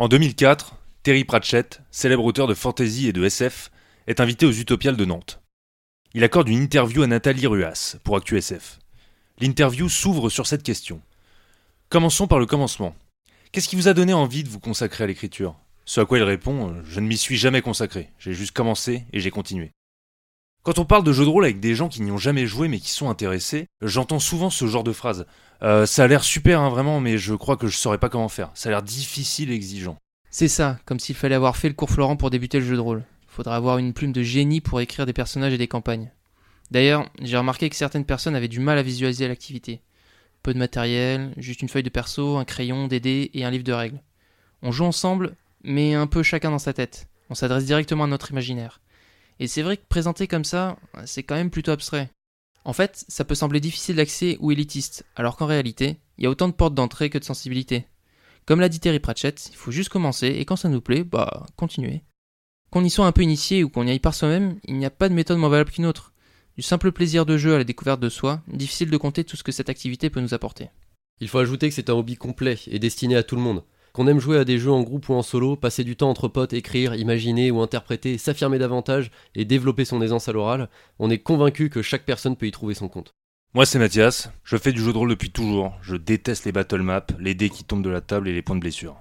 En 2004, Terry Pratchett, célèbre auteur de fantasy et de SF, est invité aux Utopiales de Nantes. Il accorde une interview à Nathalie Ruas pour ActuSF. L'interview s'ouvre sur cette question. Commençons par le commencement. Qu'est-ce qui vous a donné envie de vous consacrer à l'écriture? Ce à quoi il répond Je ne m'y suis jamais consacré, j'ai juste commencé et j'ai continué. Quand on parle de jeux de rôle avec des gens qui n'y ont jamais joué mais qui sont intéressés, j'entends souvent ce genre de phrase. Euh, ça a l'air super hein, vraiment, mais je crois que je saurais pas comment faire. Ça a l'air difficile et exigeant. C'est ça, comme s'il fallait avoir fait le cours Florent pour débuter le jeu de rôle. Faudra avoir une plume de génie pour écrire des personnages et des campagnes. D'ailleurs, j'ai remarqué que certaines personnes avaient du mal à visualiser l'activité. Peu de matériel, juste une feuille de perso, un crayon, des dés et un livre de règles. On joue ensemble, mais un peu chacun dans sa tête. On s'adresse directement à notre imaginaire. Et c'est vrai que présenter comme ça, c'est quand même plutôt abstrait. En fait, ça peut sembler difficile d'accès ou élitiste, alors qu'en réalité, il y a autant de portes d'entrée que de sensibilité. Comme l'a dit Terry Pratchett, il faut juste commencer et quand ça nous plaît, bah, continuer. Qu'on y soit un peu initié ou qu'on y aille par soi-même, il n'y a pas de méthode moins valable qu'une autre. Du simple plaisir de jeu à la découverte de soi, difficile de compter tout ce que cette activité peut nous apporter. Il faut ajouter que c'est un hobby complet et destiné à tout le monde. Qu'on aime jouer à des jeux en groupe ou en solo, passer du temps entre potes, écrire, imaginer ou interpréter, s'affirmer davantage et développer son aisance à l'oral, on est convaincu que chaque personne peut y trouver son compte. Moi c'est Mathias, je fais du jeu de rôle depuis toujours. Je déteste les battle maps, les dés qui tombent de la table et les points de blessure.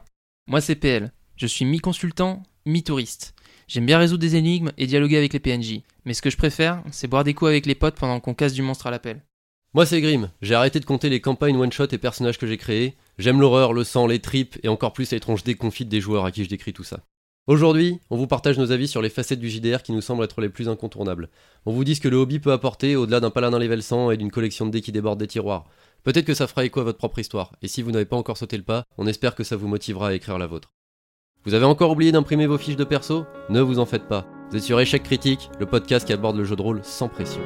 Moi c'est PL, je suis mi-consultant, mi-touriste. J'aime bien résoudre des énigmes et dialoguer avec les PNJ, mais ce que je préfère, c'est boire des coups avec les potes pendant qu'on casse du monstre à l'appel. Moi c'est Grim, j'ai arrêté de compter les campagnes one-shot et personnages que j'ai créés. J'aime l'horreur, le sang, les tripes et encore plus les tronches déconfites des joueurs à qui je décris tout ça. Aujourd'hui, on vous partage nos avis sur les facettes du JDR qui nous semblent être les plus incontournables. On vous dit ce que le hobby peut apporter au-delà d'un paladin level 100 et d'une collection de dés qui déborde des tiroirs. Peut-être que ça fera écho à votre propre histoire, et si vous n'avez pas encore sauté le pas, on espère que ça vous motivera à écrire la vôtre. Vous avez encore oublié d'imprimer vos fiches de perso? Ne vous en faites pas. Vous êtes sur Échec Critique, le podcast qui aborde le jeu de rôle sans pression.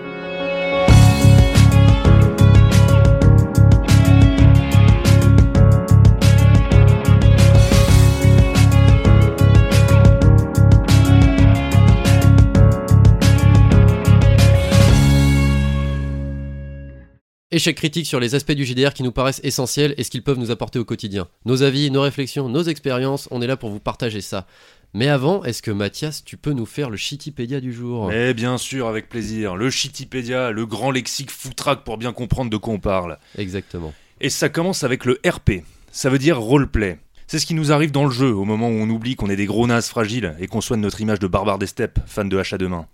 Échec critique sur les aspects du JDR qui nous paraissent essentiels et ce qu'ils peuvent nous apporter au quotidien. Nos avis, nos réflexions, nos expériences, on est là pour vous partager ça. Mais avant, est-ce que Mathias, tu peux nous faire le Shitipédia du jour? Eh bien sûr, avec plaisir. Le Shitipédia, le grand lexique foutraque pour bien comprendre de quoi on parle. Exactement. Et ça commence avec le RP. Ça veut dire roleplay. C'est ce qui nous arrive dans le jeu, au moment où on oublie qu'on est des gros nazes fragiles et qu'on soigne notre image de barbare des steppes, fan de hache à deux mains.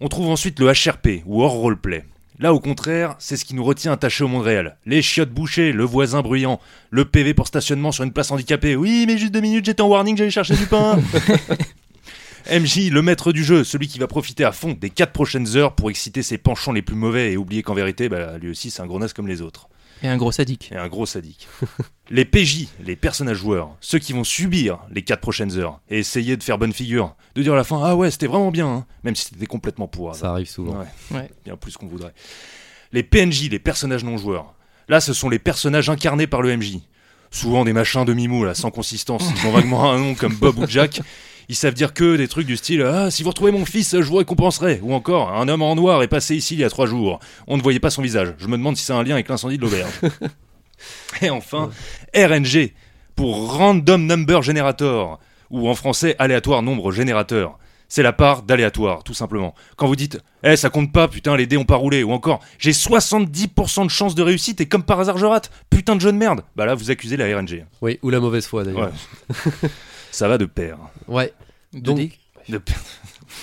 On trouve ensuite le HRP, ou hors roleplay. Là, au contraire, c'est ce qui nous retient attachés au monde réel. Les chiottes bouchées, le voisin bruyant, le PV pour stationnement sur une place handicapée. Oui, mais juste deux minutes, j'étais en warning, j'allais chercher du pain. MJ, le maître du jeu, celui qui va profiter à fond des quatre prochaines heures pour exciter ses penchants les plus mauvais et oublier qu'en vérité, bah, lui aussi, c'est un gros naze comme les autres. Et un gros sadique. Et un gros sadique. les PJ, les personnages joueurs, ceux qui vont subir les quatre prochaines heures et essayer de faire bonne figure, de dire à la fin ah ouais c'était vraiment bien, hein, même si c'était complètement pourrave. Ça arrive souvent. Ouais. ouais. Bien plus qu'on voudrait. Les PNJ, les personnages non joueurs. Là, ce sont les personnages incarnés par le MJ. Souvent des machins demi-mous là, sans consistance. Ils ont vaguement un nom comme Bob ou Jack ils savent dire que des trucs du style Ah, si vous retrouvez mon fils, je vous récompenserai. Ou encore Un homme en noir est passé ici il y a trois jours. On ne voyait pas son visage. Je me demande si c'est un lien avec l'incendie de l'auberge. Et enfin, RNG pour Random Number Generator, ou en français aléatoire nombre générateur. C'est la part d'aléatoire, tout simplement. Quand vous dites Eh, ça compte pas, putain, les dés ont pas roulé, ou encore J'ai 70% de chance de réussite et comme par hasard je rate, putain de jeu de merde. Bah là, vous accusez la RNG. Oui, ou la mauvaise foi d'ailleurs. Ouais. ça va de pair. Ouais. Donc, de pair.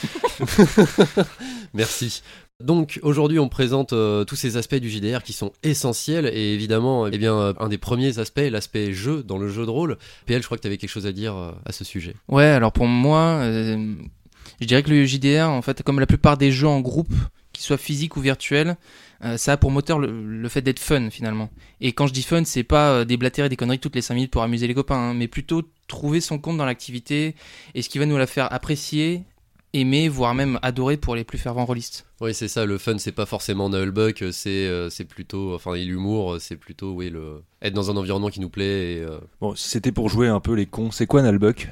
Merci. Donc aujourd'hui on présente euh, tous ces aspects du JDR qui sont essentiels et évidemment eh bien euh, un des premiers aspects l'aspect jeu dans le jeu de rôle. PL je crois que tu avais quelque chose à dire euh, à ce sujet. Ouais alors pour moi je dirais que le JDR en fait comme la plupart des jeux en groupe qu'ils soient physiques ou virtuels ça a pour moteur le, fait d'être fun finalement. Et quand je dis fun c'est pas déblatérer des conneries toutes les 5 minutes pour amuser les copains hein, mais plutôt trouver son compte dans l'activité et ce qui va nous la faire apprécier aimer, voire même adorer pour les plus fervents rôlistes. Oui, c'est ça, le fun, c'est pas forcément Nullbuck, c'est euh, c'est plutôt, enfin, l'humour, c'est plutôt, oui, le, être dans un environnement qui nous plaît. Et, euh, Bon, si c'était pour jouer un peu les cons, c'est quoi Nullbuck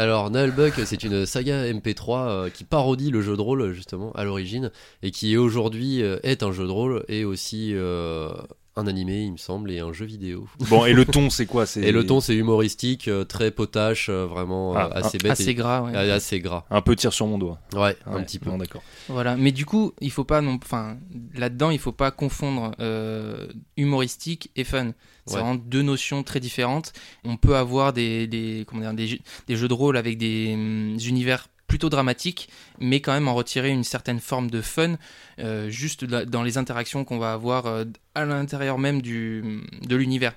alors, Nullbuck, c'est une saga MP3 euh, qui parodie le jeu de rôle, justement, à l'origine, et qui aujourd'hui est un jeu de rôle et aussi un animé, il me semble, et un jeu vidéo. Bon, et le ton, c'est quoi c'est Et le ton, c'est humoristique, euh, très potache, euh, vraiment euh, Ah, assez bête. Assez et- gras, ouais. assez gras. Un peu tir sur mon doigt. Ouais, un Ouais, petit peu. bon, d'accord. Voilà, mais du coup, il faut pas non, enfin, là-dedans, il faut pas confondre euh, humoristique et fun. C'est Ouais. vraiment deux notions très différentes. On peut avoir des, des, comment dire, des, jeux- des jeux de rôle avec des hum, univers plutôt dramatiques, mais quand même en retirer une certaine forme de fun, euh, juste dans les interactions qu'on va avoir euh, à l'intérieur même du, de l'univers.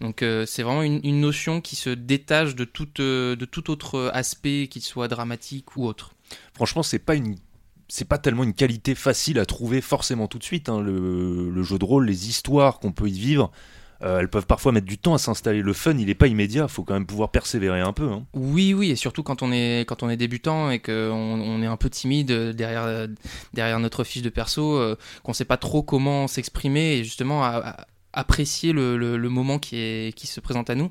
Donc euh, c'est vraiment une, une notion qui se détache de tout, euh, de tout autre aspect, qu'il soit dramatique ou autre. Franchement, c'est pas une. C'est pas tellement une qualité facile à trouver forcément tout de suite. hein. Le, le jeu de rôle, les histoires qu'on peut y vivre, euh, elles peuvent parfois mettre du temps à s'installer. Le fun, il est pas immédiat. Faut quand même pouvoir persévérer un peu. hein. Oui, oui, et surtout quand on est quand on est débutant et qu'on on est un peu timide euh, derrière euh, derrière notre fiche de perso, qu'on sait pas trop comment s'exprimer et justement à- apprécier le, le- le moment qui est qui se présente à nous.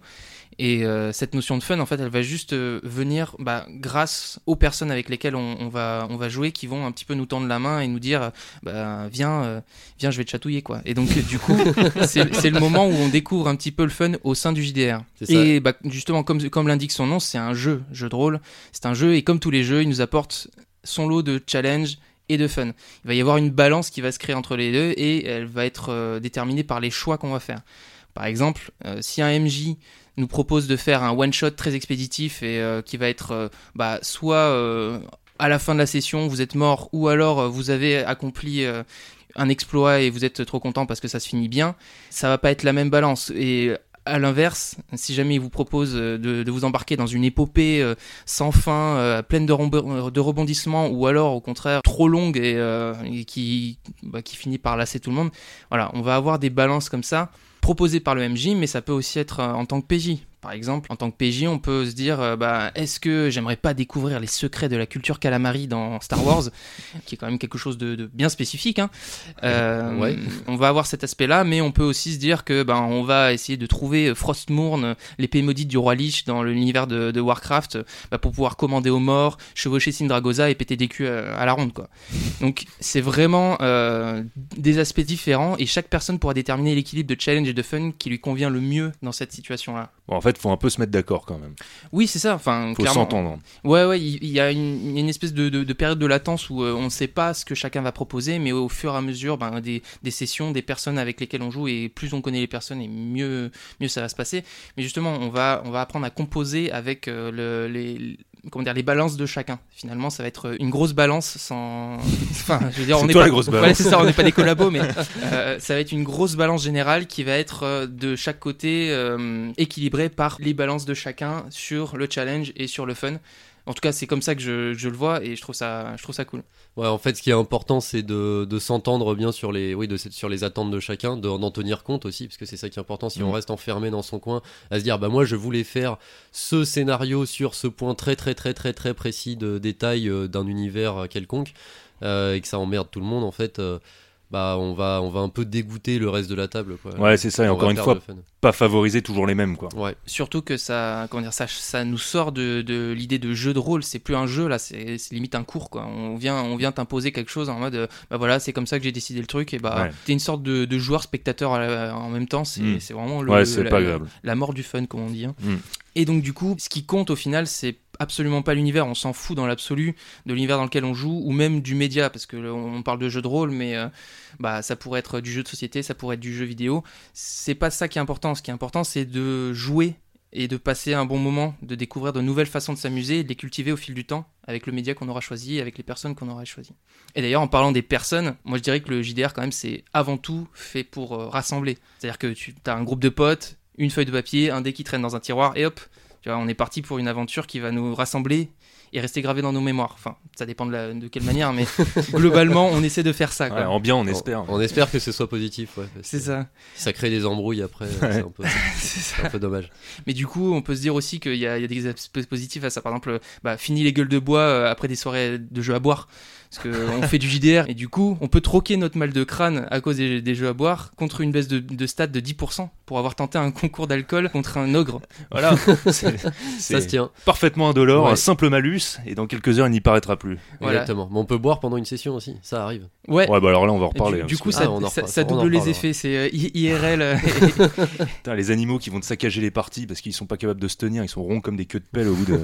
Et euh, cette notion de fun, en fait, elle va juste euh, venir bah, grâce aux personnes avec lesquelles on, on va on va jouer, qui vont un petit peu nous tendre la main et nous dire, bah, viens, euh, viens, je vais te chatouiller, quoi. Et donc, du coup, c'est le moment où on découvre un petit peu le fun au sein du JDR. Et bah, justement, comme, comme l'indique son nom, c'est un jeu, jeu de rôle. C'est un jeu et comme tous les jeux, il nous apporte son lot de challenges et de fun. Il va y avoir une balance qui va se créer entre les deux et elle va être déterminée par les choix qu'on va faire. Par exemple, si un MJ nous propose de faire un one-shot très expéditif et euh, qui va être euh, bah, soit euh, à la fin de la session, vous êtes mort, ou alors vous avez accompli un exploit et vous êtes trop content parce que ça se finit bien, ça va pas être la même balance. Et à l'inverse, si jamais il vous propose de, vous embarquer dans une épopée sans fin, pleine de, rebondissements, ou alors au contraire trop longue et, bah, qui finit par lasser tout le monde, on va avoir des balances comme ça proposées par le MJ, mais ça peut aussi être euh, en tant que PJ. Par exemple, en tant que PJ, on peut se dire, euh, bah, est-ce que j'aimerais pas découvrir les secrets de la culture calamari dans Star Wars, qui est quand même quelque chose de, de bien spécifique. Hein. Euh, Ouais. On va avoir cet aspect-là, mais on peut aussi se dire que ben on va essayer de trouver Frostmourne, l'épée maudite du roi Lich dans l'univers de, de Warcraft, bah, pour pouvoir commander aux morts, chevaucher Sindragosa et péter des culs à, à la ronde, quoi. Donc c'est vraiment euh, des aspects différents et chaque personne pourra déterminer l'équilibre de challenge et de fun qui lui convient le mieux dans cette situation-là. Bon, en fait, faut un peu se mettre d'accord quand même. Oui, c'est ça. Enfin, Faut s'entendre. Ouais, ouais, il y, a une, espèce de, de- de période de latence où euh, on ne sait pas ce que chacun va proposer, mais au fur et à mesure ben, des, des sessions, des personnes avec lesquelles on joue, et plus on connaît les personnes, et mieux, mieux ça va se passer. Mais justement, on va, on va apprendre à composer avec euh, le- les, comment dire, les balances de chacun. Finalement, ça va être une grosse balance sans. Enfin, je veux dire, on n'est pas. la grosse Voilà, balance. c'est ça, on n'est pas des collabos, mais euh, ça va être une grosse balance générale qui va être euh, de chaque côté euh, équilibrée par les balances de chacun sur le challenge et sur le fun. En tout cas, c'est comme ça que je, je le vois et je trouve ça, je trouve ça cool. Ouais, en fait, ce qui est important, c'est de, de s'entendre bien sur les, oui, de, sur les attentes de chacun, de- d'en tenir compte aussi, parce que c'est ça qui est important. Si Mm. on reste enfermé dans son coin, à se dire, bah moi, je voulais faire ce scénario sur ce point très, très, très, très, très précis de détail euh, d'un univers euh, quelconque, euh, et que ça emmerde tout le monde, en fait, euh, bah on va, on va un peu dégoûter le reste de la table, quoi. Ouais, c'est ça. Et On encore une fois, pas favoriser toujours les mêmes, quoi. Ouais, Surtout que ça, comment dire, ça, ça nous sort de, de l'idée de jeu de rôle. C'est plus un jeu là, c'est limite un cours quoi. On vient, on vient t'imposer quelque chose en mode, euh, bah voilà, c'est comme ça que j'ai décidé le truc et bah Ouais. t'es une sorte de, de joueur spectateur la- en même temps. C'est Mm. c'est vraiment le, Ouais, le- c'est la, mort du fun comme on dit. hein. Mm. Et donc du coup, ce qui compte au final, c'est absolument pas l'univers. On s'en fout dans l'absolu de l'univers dans lequel on joue ou même du média parce que on parle de jeu de rôle, mais euh, bah ça pourrait être du jeu de société, ça pourrait être du jeu vidéo. C'est pas ça qui est important. Ce qui est important, c'est de jouer et de passer un bon moment, de découvrir de nouvelles façons de s'amuser et de les cultiver au fil du temps avec le média qu'on aura choisi, avec les personnes qu'on aura choisies. Et d'ailleurs, en parlant des personnes, moi je dirais que le JDR quand même c'est avant tout fait pour euh, rassembler. C'est-à-dire que tu as un groupe de potes, une feuille de papier, un dé qui traîne dans un tiroir et hop, tu vois, on est parti pour une aventure qui va nous rassembler et rester gravé dans nos mémoires. Enfin, ça dépend de, la- de quelle manière, mais globalement, on essaie de faire ça. quoi. Ouais, en bien, on espère. On, on espère que ce soit positif, ouais. C'est ça. Ça crée des embrouilles après, c'est un peu, C'est ça. c'est un peu dommage. Mais du coup, on peut se dire aussi qu'il y, a il y a des aspects positifs à ça. Par exemple, bah, fini les gueules de bois euh, après des soirées de jeux à boire. Parce qu'on fait du JDR et du coup, on peut troquer notre mal de crâne à cause des, des jeux à boire contre une baisse de, de stats de 10%. pour avoir tenté un concours d'alcool contre un ogre. Voilà, c'est Ça se tient. parfaitement indolore, Ouais. un simple malus, et dans quelques heures, il n'y paraîtra plus. Voilà. Exactement. Mais on peut boire pendant une session aussi, ça arrive. Ouais. Ouais, bah alors là, on va en reparler. du, hein, du coup, ça, Ah, ça- ça double les effets. C'est euh, IRL. Putain, les animaux qui vont te saccager les parties parce qu'ils sont pas capables de se tenir, ils sont ronds comme des queues de pelle au bout de.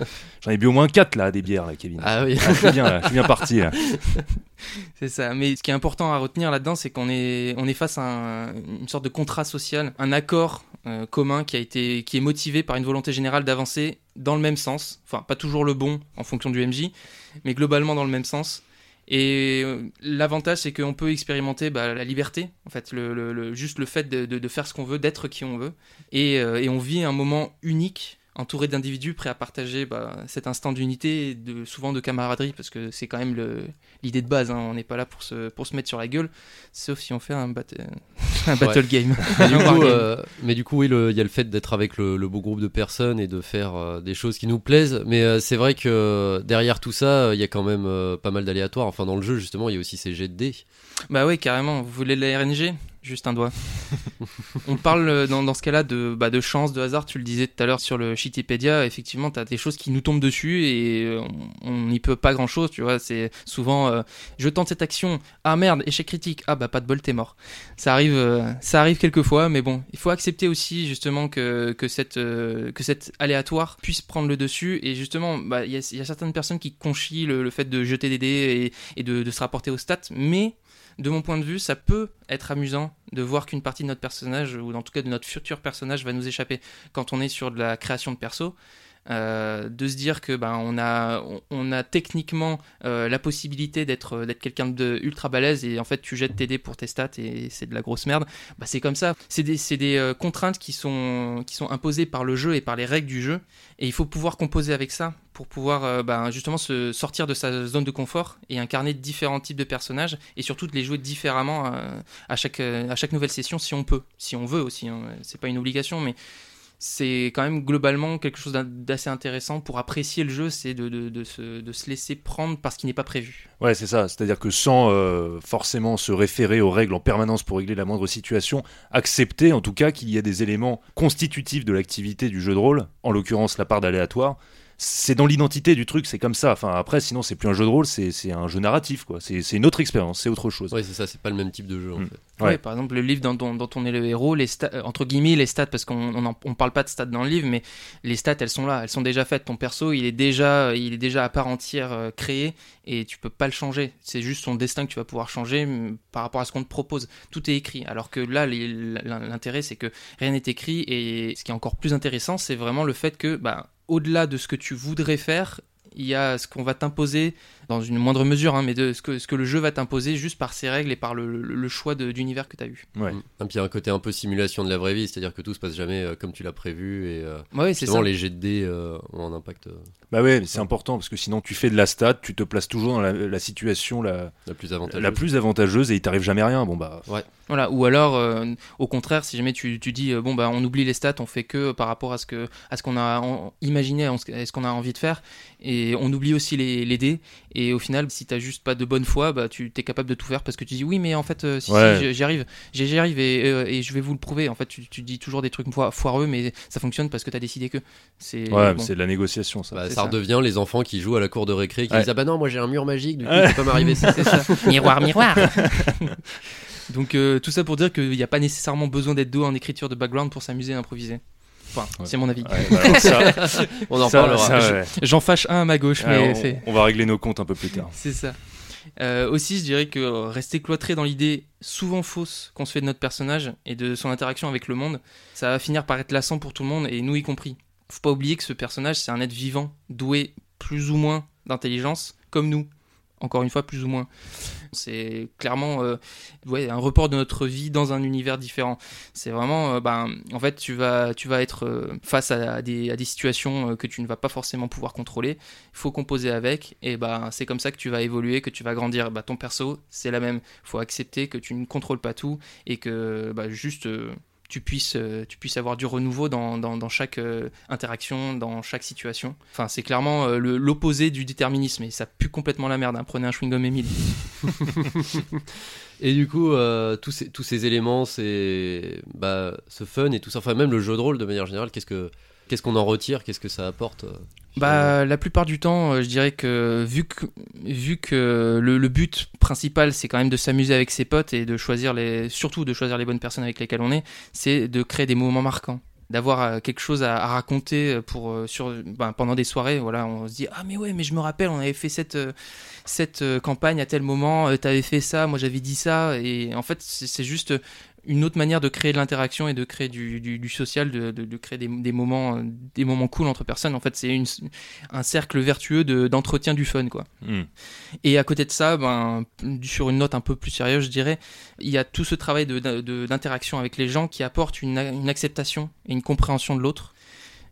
J'en ai bu au moins 4 là, des bières là, Kevin. Ah oui. Ah, je suis bien là, je suis bien parti C'est ça. Mais ce qui est important à retenir là-dedans, c'est qu'on est, face à un- une sorte de contrat social, un accord euh, commun qui a été, qui est motivé par une volonté générale d'avancer dans le même sens. Enfin, pas toujours le bon en fonction du MJ, mais globalement dans le même sens. Et euh, l'avantage, c'est qu'on peut expérimenter bah, la liberté, en fait, le, juste le fait de, faire ce qu'on veut, d'être qui on veut. Et, euh, et on vit un moment unique, entouré d'individus prêts à partager bah, cet instant d'unité et de, souvent de camaraderie, parce que c'est quand même le- l'idée de base. hein. On n'est pas là pour se, pour se mettre sur la gueule, sauf si on fait un, bat- un battle game. Mais du, Un coup, wargame. euh, mais du coup, oui, il y a le fait d'être avec le, le beau groupe de personnes et de faire euh, des choses qui nous plaisent. Mais euh, c'est vrai que derrière tout ça, il y a quand même pas mal d'aléatoires. Enfin, dans le jeu, justement, il y a aussi ces jets de dés. Bah oui, carrément. Vous voulez de la RNG Juste un doigt. on parle euh, dans, ce cas-là de, bah, de chance, de hasard. Tu le disais tout à l'heure sur le Shitipédia. Effectivement, tu as des choses qui nous tombent dessus et euh, on n'y peut pas grand-chose. Tu vois, c'est souvent euh, je tente cette action. Ah merde, échec critique. Ah bah pas de bol, t'es mort. Ça arrive, ça arrive quelquefois, mais bon, il faut accepter aussi justement que, que, cette, que cette aléatoire puisse prendre le dessus. Et justement, bah, il y, a, y a certaines personnes qui conchient le, fait de jeter des dés et, et de, de se rapporter aux stats, mais de mon point de vue, ça peut être amusant de voir qu'une partie de notre personnage, ou en tout cas de notre futur personnage, va nous échapper quand on est sur de la création de perso. Euh, de se dire que ben on a on, a techniquement euh, la possibilité d'être d'être quelqu'un de ultra balèze et en fait tu jettes tes dés pour tes stats et c'est de la grosse merde. Bah c'est comme ça. C'est des, des euh, contraintes qui sont qui sont imposées par le jeu et par les règles du jeu. Et il faut pouvoir composer avec ça pour pouvoir ben, justement se sortir de sa zone de confort et incarner différents types de personnages et surtout de les jouer différemment à chaque à chaque nouvelle session si on peut. Si on veut aussi hein. c'est pas une obligation mais c'est quand même globalement quelque chose d'assez intéressant pour apprécier le jeu, c'est de, se, laisser prendre par ce qui n'est pas prévu. Ouais, c'est ça. C'est-à-dire que sans euh, forcément se référer aux règles en permanence pour régler la moindre situation, accepter en tout cas qu'il y a des éléments constitutifs de l'activité du jeu de rôle, en l'occurrence la part d'aléatoire. C'est dans l'identité du truc, c'est comme ça. Enfin, après, sinon, c'est plus un jeu de rôle, c'est c'est un jeu narratif, quoi. C'est c'est une autre expérience, c'est autre chose. Ouais, c'est ça, c'est pas le même type de jeu en Mm. fait. Ouais. Ouais, par exemple, le livre dont, dont- dont on est le héros, les stats, euh, entre guillemets, les stats, parce qu'on on, parle pas de stats dans le livre, mais les stats, elles sont là, elles sont déjà faites. Ton perso, il est déjà, il est déjà à part entière euh, créé et tu peux pas le changer. C'est juste son destin que tu vas pouvoir changer mm, par rapport à ce qu'on te propose. Tout est écrit. Alors que là, l'intérêt, c'est que rien n'est écrit et ce qui est encore plus intéressant, c'est vraiment le fait que, bah, au-delà de ce que tu voudrais faire, il y a ce qu'on va t'imposer dans une moindre mesure, hein, mais de ce que, ce que le jeu va t'imposer juste par ses règles et par le, le- le choix de- d'univers que tu as eu. Ouais. Mm. Et puis il y a un côté un peu simulation de la vraie vie, c'est-à-dire que tout se passe jamais euh, comme tu l'as prévu et euh, Ouais, c'est justement ça. les jets de dés euh, ont un impact euh, Bah ouais, mais c'est important parce que sinon tu fais de la stat, tu te places toujours dans la, la situation la, la plus avantageuse. la plus avantageuse et il t'arrive jamais rien. Bon bah, Voilà. Ou alors, euh, au contraire, si jamais tu, tu dis, euh, bon, bah, on oublie les stats, on fait que par rapport à ce que à ce qu'on a en- imaginé, à ce qu'on a envie de faire, et on oublie aussi les, les dés. Et au final, si t'as juste pas de bonne foi, bah, tu es capable de tout faire parce que tu dis, oui, mais en fait, euh, si, Ouais. si, j'y- arrive, j'y j'y arrive et, euh, et je vais vous le prouver. En fait, tu, tu dis toujours des trucs foi- foireux, mais ça fonctionne parce que t'as décidé que. C'est ouais, bon. c'est de la négociation ça. Bah, ça ça. redevient les enfants qui jouent à la cour de récré qui Ouais. disent ah bah non moi j'ai un mur magique du coup Ouais. ça peut m'arriver ça. C'est ça. miroir, miroir. Donc euh, tout ça pour dire qu'il n'y a pas nécessairement besoin d'être doué en écriture de background pour s'amuser et improviser. Enfin, Ouais. c'est mon avis. Ouais, bah alors ça, On en parlera. J'en fâche un à ma gauche, mais on, on va régler nos comptes un peu plus tard. c'est ça. Euh, aussi, je dirais que rester cloîtré dans l'idée souvent fausse qu'on se fait de notre personnage et de son interaction avec le monde, ça va finir par être lassant pour tout le monde et nous y compris. Faut pas oublier que ce personnage, c'est un être vivant, doué plus ou moins d'intelligence, comme nous. Encore une fois, plus ou moins. C'est clairement euh, ouais, un report de notre vie dans un univers différent. C'est vraiment, ben, en fait, tu vas, tu vas être euh, face à, des, à des situations que tu ne vas pas forcément pouvoir contrôler. Il faut composer avec, et ben, c'est comme ça que tu vas évoluer, que tu vas grandir. Bah, ton perso, c'est la même. Il faut accepter que tu ne contrôles pas tout et que bah, juste. Tu puisses, euh, tu puisses avoir du renouveau dans, dans, chaque euh, interaction, dans chaque situation. Enfin, c'est clairement euh, l'opposé du déterminisme et ça pue complètement la merde. hein. Prenez un chewing-gum Emile. Et du coup, tous, ces, tous ces éléments, bah, ce fun et tout ça, enfin même le jeu de rôle de manière générale, qu'est-ce que qu'est-ce qu'on en retire, qu'est-ce que ça apporte Bah, la plupart du temps, euh, je dirais que vu que, vu que le, le but principal, c'est quand même de s'amuser avec ses potes et de choisir les, surtout de choisir les bonnes personnes avec lesquelles on est, c'est de créer des moments marquants. D'avoir euh, quelque chose à, à raconter pour, euh, sur, ben, pendant des soirées. Voilà, on se dit Ah, mais ouais, mais je me rappelle, on avait fait cette, euh, cette euh, campagne à tel moment, euh, t'avais fait ça, moi j'avais dit ça. Et en fait, c'est juste une autre manière de créer de l'interaction et de créer du, du, du social, de, de, de créer des, des moments, euh, des moments cool entre personnes. En fait, c'est un cercle vertueux de- d'entretien du fun, quoi. Hmm. Et à côté de ça, ben, sur une note un peu plus sérieuse, je dirais, il y a tout ce travail d'interaction avec les gens qui apporte une, une acceptation et une compréhension de l'autre,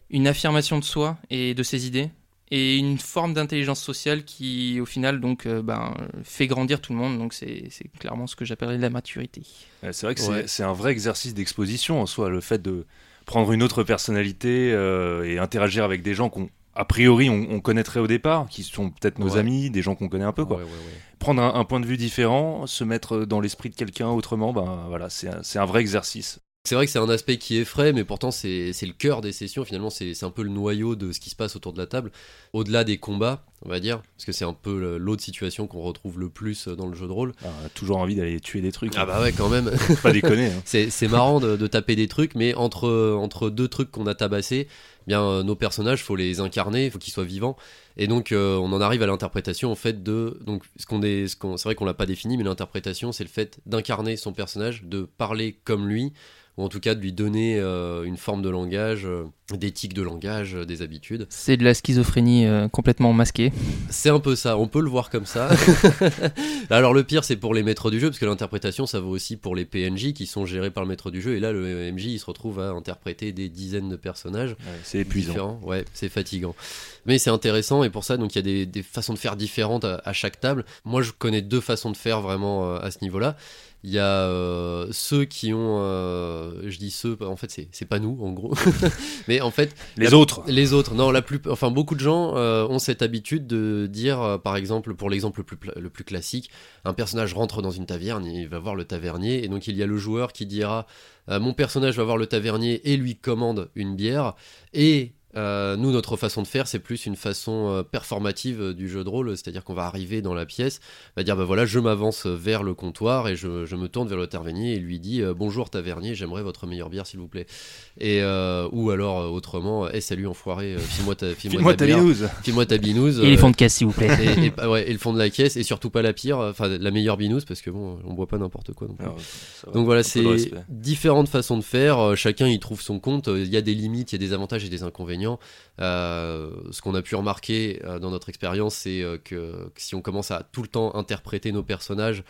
une affirmation de soi et de ses idées, et une forme d'intelligence sociale qui, au final, donc, euh, ben, fait grandir tout le monde. Donc, c'est c'est clairement ce que j'appellerais la maturité. Ouais, C'est vrai que c'est- Ouais. c'est un vrai exercice d'exposition en soi, le fait de prendre une autre personnalité euh, et interagir avec des gens qu'on a priori on, on connaîtrait au départ, qui sont peut-être nos Ouais. amis, des gens qu'on connaît un peu quoi. Ouais, ouais, ouais. Prendre un, un point de vue différent, se mettre dans l'esprit de quelqu'un autrement, ben voilà, c'est un, c'est un vrai exercice. C'est vrai que c'est un aspect qui effraie, mais pourtant c'est c'est le cœur des sessions. Finalement, c'est c'est un peu le noyau de ce qui se passe autour de la table. Au-delà des combats, on va dire, parce que c'est un peu l'autre situation qu'on retrouve le plus dans le jeu de rôle. Ah, On a toujours envie d'aller tuer des trucs. Ah bah ouais, quand même. Pas déconner. hein. C'est c'est marrant de, de taper des trucs, mais entre, entre deux trucs qu'on a tabassés, eh bien euh, nos personnages, faut les incarner, faut qu'ils soient vivants. Et donc euh, on en arrive à l'interprétation en fait de donc ce qu'on est, ce c'est vrai qu'on l'a pas défini, mais l'interprétation c'est le fait d'incarner son personnage, de parler comme lui, ou en tout cas de lui donner euh, une forme de langage, euh, d'éthique de langage, euh, des habitudes. C'est de la schizophrénie euh, complètement masquée. C'est un peu ça, on peut le voir comme ça. Alors le pire c'est pour les maîtres du jeu, parce que l'interprétation ça vaut aussi pour les PNJ qui sont gérés par le maître du jeu, et là le MJ il se retrouve à interpréter des dizaines de personnages Ouais, c'est épuisant. différents. Ouais, c'est fatigant. Mais c'est intéressant, et pour ça donc il y a des, des façons de faire différentes à, à chaque table. Moi je connais deux façons de faire vraiment à ce niveau-là. Il y a euh, ceux qui ont, euh, je dis ceux, en fait c'est pas nous en gros, mais en fait Les La- autres. les autres, non, la plus, enfin beaucoup de gens euh, ont cette habitude de dire, par exemple, pour l'exemple le plus, le plus classique, un personnage rentre dans une taverne, il va voir le tavernier, et donc il y a le joueur qui dira, mon personnage va voir le tavernier et lui commande une bière, et euh, nous, notre façon de faire, c'est plus une façon euh, performative euh, du jeu de rôle, c'est-à-dire qu'on va arriver dans la pièce, va dire, bah voilà, je m'avance vers le comptoir et je, je me tourne vers le tavernier et lui dis, euh, bonjour tavernier, j'aimerais votre meilleure bière s'il vous plaît. Et euh, ou alors autrement, eh salut enfoiré, file-moi ta, ta ta binouse. file-moi ta binouse. Et les fonds de caisse, s'il vous plaît. et, et- ouais, et le fond de la caisse et surtout pas la pire, enfin la meilleure binouse parce que bon, on boit pas n'importe quoi. non plus. Ah, va. Donc voilà, c'est différentes façons de faire. Chacun y trouve son compte. Il y a des limites, il y a des avantages et des inconvénients. Euh, ce qu'on a pu remarquer euh, dans notre expérience, c'est euh, que, si on commence à tout le temps interpréter nos personnages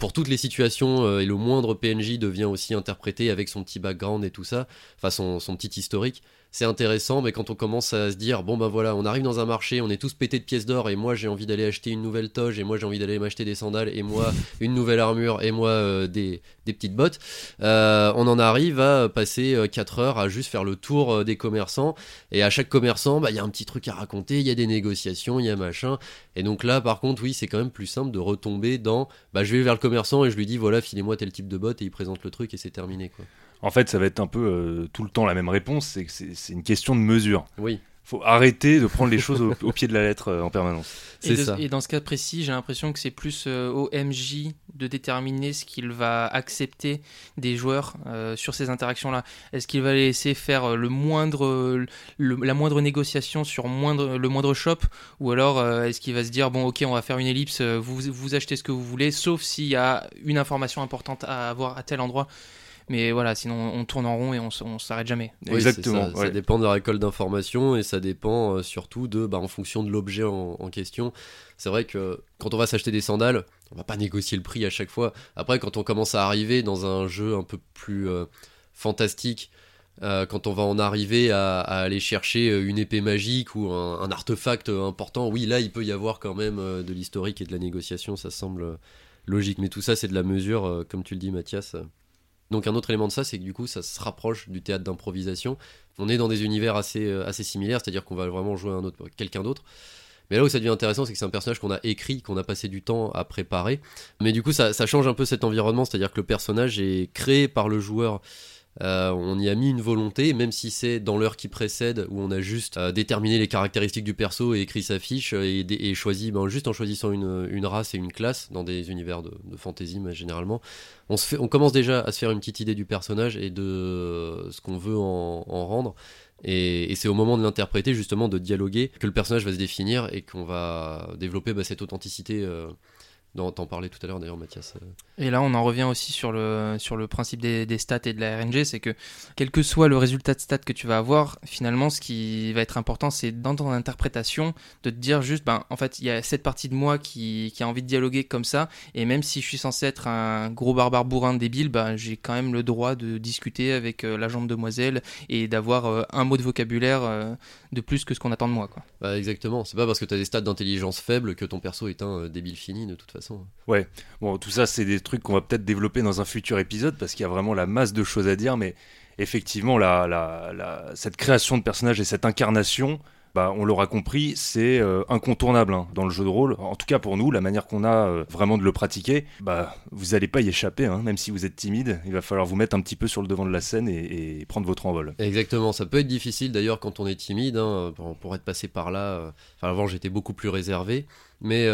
pour toutes les situations et le moindre PNJ devient aussi interprété avec son petit background et tout ça, enfin son petit historique. C'est intéressant, mais quand on commence à se dire bon ben voilà, on arrive dans un marché, on est tous pétés de pièces d'or et moi j'ai envie d'aller acheter une nouvelle toge et moi j'ai envie d'aller m'acheter des sandales et moi une nouvelle armure et moi euh, des, des petites bottes. Euh, on en arrive à passer 4 heures à juste faire le tour euh, des commerçants. Et à chaque commerçant, bah, il y a un petit truc à raconter, il y a des négociations, il y a machin. Et donc là, par contre, oui, c'est quand même plus simple de retomber dans bah, je vais vers le commerçant et je lui dis voilà, filez-moi tel type de bottes et il présente le truc et c'est terminé. quoi. En fait, ça va être un peu euh, tout le temps la même réponse. C'est que c'est une question de mesure. Oui, Faut arrêter de prendre les choses au, au pied de la lettre euh, en permanence. c'est ça. et dans ce cas précis, j'ai l'impression que c'est plus euh, au MJ de déterminer ce qu'il va accepter des joueurs euh, sur ces interactions-là. Est-ce qu'il va les laisser faire le moindre, le- la moindre négociation sur moindre, le moindre shop? Ou alors euh, est-ce qu'il va se dire, bon ok, on va faire une ellipse, vous, vous achetez ce que vous voulez, sauf s'il y a une information importante à avoir à tel endroit mais voilà, sinon on tourne en rond et on, s'arrête jamais. Oui, Exactement. c'est Ça, ouais. ça dépend de la récolte d'informations et ça dépend euh, surtout de, bah, en fonction de l'objet en, en question. C'est vrai que quand on va s'acheter des sandales, on va pas négocier le prix à chaque fois. Après, quand on commence à arriver dans un jeu un peu plus euh, fantastique, euh, quand on va en arriver à, à aller chercher une épée magique ou un, un artefact important, oui, là, il peut y avoir quand même euh, de l'historique et de la négociation, ça semble logique. Mais tout ça, c'est de la mesure, comme tu le dis, Mathias. Donc un autre élément de ça, c'est que du coup, ça se rapproche du théâtre d'improvisation. On est dans des univers assez, euh, assez similaires, c'est-à-dire qu'on va vraiment jouer un autre, quelqu'un d'autre. Mais là où ça devient intéressant, c'est que c'est un personnage qu'on a écrit, qu'on a passé du temps à préparer. Mais du coup, ça change un peu cet environnement, c'est-à-dire que le personnage est créé par le joueur euh, on y a mis une volonté, même si c'est dans l'heure qui précède où on a juste euh, déterminé les caractéristiques du perso et écrit sa fiche euh, et, choisi, ben, juste en choisissant une, race et une classe dans des univers de, fantasy, mais généralement, on, commence déjà à se faire une petite idée du personnage et de ce qu'on veut en, rendre. Et, c'est au moment de l'interpréter, justement, de dialoguer, que le personnage va se définir et qu'on va développer bah, cette authenticité t'en parlais tout à l'heure d'ailleurs Mathias. Et là on en revient aussi sur le, sur le principe des, stats et de la RNG, c'est que quel que soit le résultat de stats que tu vas avoir, finalement ce qui va être important c'est dans ton interprétation de te dire juste, ben en fait il y a cette partie de moi qui, qui, a envie de dialoguer comme ça, et même si je suis censé être un gros barbare bourrin débile, ben j'ai quand même le droit de discuter avec euh, la jambe demoiselle et d'avoir euh, un mot de vocabulaire euh, de plus que ce qu'on attend de moi. Quoi. Bah exactement, c'est pas parce que tu as des stats d'intelligence faibles que ton perso est un débile fini de toute façon. Ouais, bon, tout ça, c'est des trucs qu'on va peut-être développer dans un futur épisode parce qu'il y a vraiment la masse de choses à dire, mais effectivement, la, cette création de personnages et cette incarnation, bah, on l'aura compris, c'est euh, incontournable hein, dans le jeu de rôle. En tout cas pour nous, la manière qu'on a euh, vraiment de le pratiquer, bah, vous n'allez pas y échapper, hein, même si vous êtes timide. Il va falloir vous mettre un petit peu sur le devant de la scène et, prendre votre envol. Exactement, ça peut être difficile d'ailleurs quand on est timide. Hein, pour être passé par là, euh, avant j'étais beaucoup plus réservé, mais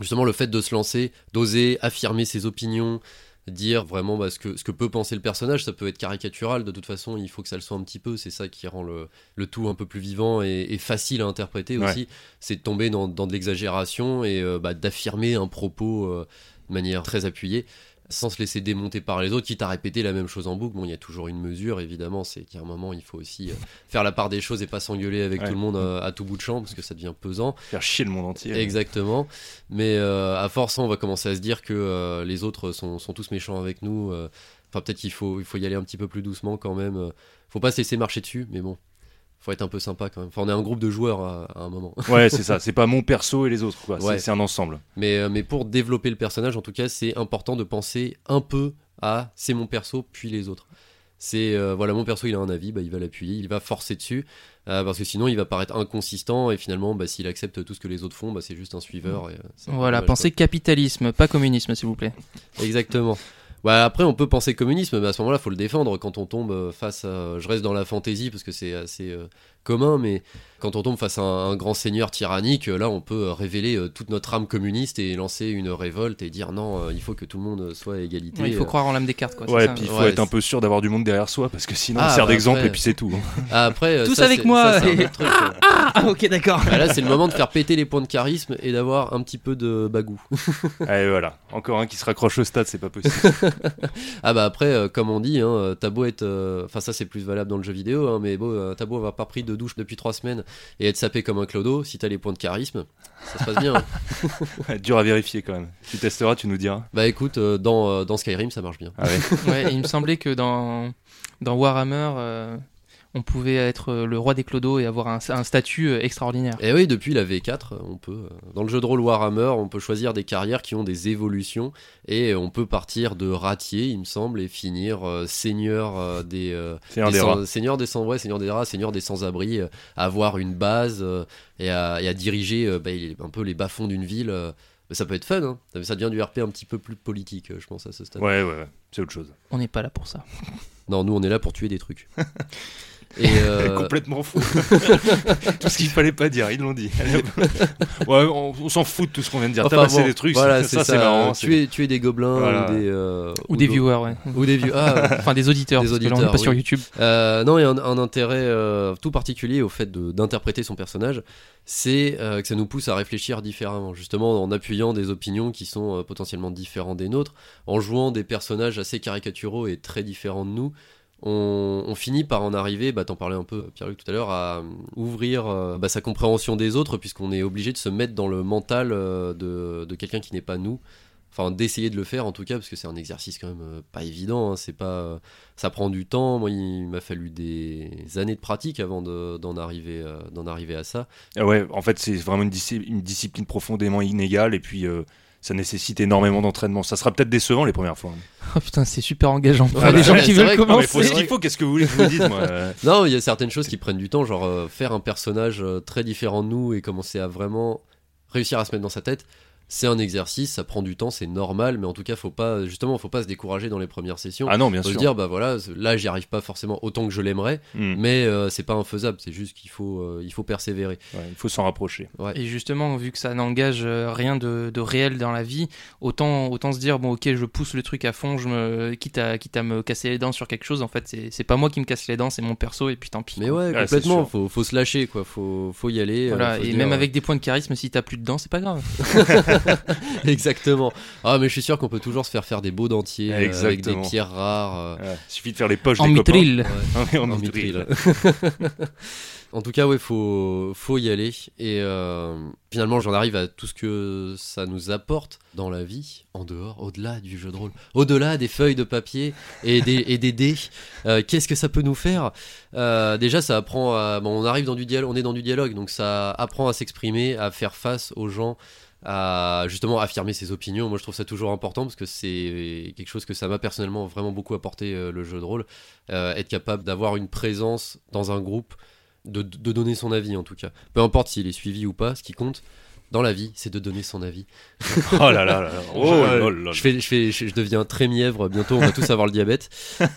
justement le fait de se lancer, d'oser affirmer ses opinions, dire vraiment bah, ce, que, ce que peut penser le personnage, ça peut être caricatural, de toute façon il faut que ça le soit un petit peu, c'est ça qui rend le, le, tout un peu plus vivant et, facile à interpréter aussi, c'est de tomber dans, dans de l'exagération et euh, bah, d'affirmer un propos euh, de manière très appuyée sans se laisser démonter par les autres, quitte à répéter la même chose en boucle. Bon, il y a toujours une mesure, évidemment, c'est qu'à un moment, il faut aussi euh, faire la part des choses et pas s'engueuler avec tout le monde euh, à tout bout de champ, parce que ça devient pesant. Faire chier le monde entier. Exactement. Mais euh, à force, on va commencer à se dire que les autres sont, sont, tous méchants avec nous. Enfin, peut-être qu'il faut, il faut y aller un petit peu plus doucement quand même. faut pas se laisser marcher dessus, mais bon, faut être un peu sympa quand même. Enfin, on est un groupe de joueurs à, un moment. ouais, c'est ça. C'est pas mon perso et les autres, quoi. C'est un ensemble. Mais, euh, mais pour développer le personnage, en tout cas, c'est important de penser un peu à c'est mon perso, puis les autres. C'est euh, voilà, mon perso, il a un avis, bah, il va l'appuyer, il va forcer dessus, euh, parce que sinon, il va paraître inconsistant et finalement, bah, s'il accepte tout ce que les autres font, bah, c'est juste un suiveur. voilà, pensez capitalisme, pas communisme, s'il vous plaît. Exactement. Ouais, après, on peut penser communisme, mais à ce moment-là, faut le défendre quand on tombe face à. Je reste dans la fantaisie parce que c'est assez commun, mais quand on tombe face à un, grand seigneur tyrannique, là on peut révéler euh, toute notre âme communiste et lancer une révolte et dire non, euh, il faut que tout le monde soit à égalité. il faut croire en l'âme des cartes. Quoi, ouais, puis il faut être un peu sûr d'avoir du monde derrière soi parce que sinon on ah, sert bah d'exemple et puis c'est tout. Hein. Ah, après, tous avec moi. ah, ok, d'accord. Bah, là c'est le moment de faire péter les points de charisme et d'avoir un petit peu de bagou. Allez voilà, encore un qui se raccroche au stade, c'est pas possible. ah bah après, euh, comme on dit, hein, t'as beau être, enfin ça c'est plus valable dans le jeu vidéo, hein, mais beau, t'as beau avoir pas pris de douche depuis trois semaines et être sapé comme un clodo, si t'as les points de charisme, ça se passe bien. Hein. Dur à vérifier quand même. Tu testeras, tu nous diras. Bah écoute, euh, dans, euh, dans Skyrim, ça marche bien. Ah ouais. il me semblait que dans, dans Warhammer, euh, on pouvait être euh, le roi des clodos et avoir un, statut euh, extraordinaire. Et oui, depuis la V4, on peut, euh, dans le jeu de rôle Warhammer, on peut choisir des carrières qui ont des évolutions et on peut partir de ratier, il me semble, et finir seigneur des, seigneur des, sans, seigneur des sans seigneur des rats, seigneur des sans-abri, avoir une base et, à, diriger bah, un peu les bas-fonds d'une ville. ça peut être fun, hein. ça devient du RP un petit peu plus politique, je pense, à ce stade. Ouais, ouais, ouais. c'est autre chose. On n'est pas là pour ça. non, nous on est là pour tuer des trucs. Et euh, Complètement fou. tout ce qu'il fallait pas dire, ils l'ont dit. ouais, on, s'en fout de tout ce qu'on vient de dire. Enfin, Tabasser des trucs, ça, c'est marrant. Tuer, tuer, des gobelins ou des, euh, ou, des viewers, ouais. Ou des viewers. Ah, enfin, des auditeurs. Des auditeurs. pas sur YouTube. Euh, non, il y a un, intérêt euh, tout particulier au fait d'interpréter son personnage. C'est que ça nous pousse à réfléchir différemment. Justement, en appuyant des opinions qui sont potentiellement différentes des nôtres, en jouant des personnages assez caricaturaux et très différents de nous on, finit par en arriver, bah, t'en parlais un peu Pierre-Luc tout à l'heure, à ouvrir euh, bah, sa compréhension des autres, puisqu'on est obligé de se mettre dans le mental euh, de, quelqu'un qui n'est pas nous. Enfin, d'essayer de le faire en tout cas, parce que c'est un exercice quand même euh, pas évident. Hein. c'est pas, ça prend du temps. Moi, il m'a fallu des années de pratique avant d'en arriver, d'en arriver à ça. Ah ouais, en fait, c'est vraiment une, discipline profondément inégale, et puis ça nécessite énormément d'entraînement. Ça sera peut-être décevant les premières fois. Oh putain, c'est super engageant. Pour Ouais, les gens ouais, qui veulent vrai mais faut commencer. ce qu'il faut. Qu'est-ce que vous voulez que je vous dise moi Non, il y a certaines choses qui prennent du temps, genre euh, faire un personnage euh, très différent de nous et commencer à vraiment réussir à se mettre dans sa tête. C'est un exercice, ça prend du temps, c'est normal, mais en tout cas, faut pas, justement, faut pas se décourager dans les premières sessions. Ah non, bien faut se sûr. dire, bah voilà, là, j'y arrive pas forcément autant que je l'aimerais, Hmm. mais euh, c'est pas infaisable, c'est juste qu'il faut, euh, il faut persévérer. Ouais, il faut s'en rapprocher. Et justement, vu que ça n'engage euh, rien de, de réel dans la vie, autant, autant se dire bon, ok, je pousse le truc à fond, je me quitte à, quitte à me casser les dents sur quelque chose. En fait, c'est pas moi qui me casse les dents, c'est mon perso, et puis tant pis. Mais quoi. ouais, Ah, complètement, faut, faut se lâcher, quoi, faut, faut y aller. euh, Voilà, faut se et dire, même avec des points de charisme, si t'as plus de dents, c'est pas grave. Exactement. Ah, mais je suis sûr qu'on peut toujours se faire faire des beaux dentiers euh, avec des pierres rares. euh, Ouais, il suffit de faire les poches En des copains. mitril. Ah oui, en en mitril. mitril. en tout cas, ouais, faut, faut y aller. Et euh, finalement, j'en arrive à tout ce que ça nous apporte dans la vie, en dehors, au-delà du jeu de rôle, au-delà des feuilles de papier et des, et des dés. Euh, Qu'est-ce que ça peut nous faire? Euh, Déjà, ça apprend à. Bon, on arrive dans du dialogue, on est dans du dialogue, donc ça apprend à s'exprimer, à faire face aux gens à justement affirmer ses opinions. Moi, je trouve ça toujours important parce que c'est quelque chose que ça m'a personnellement vraiment beaucoup apporté euh, le jeu de rôle. Euh, être capable d'avoir une présence dans un groupe, de, de donner son avis en tout cas. Peu importe s'il est suivi ou pas, ce qui compte dans la vie, c'est de donner son avis. Oh là là là. là. Oh je, là là là. je fais, je, fais, je, je deviens très mièvre, bientôt on va tous avoir le diabète.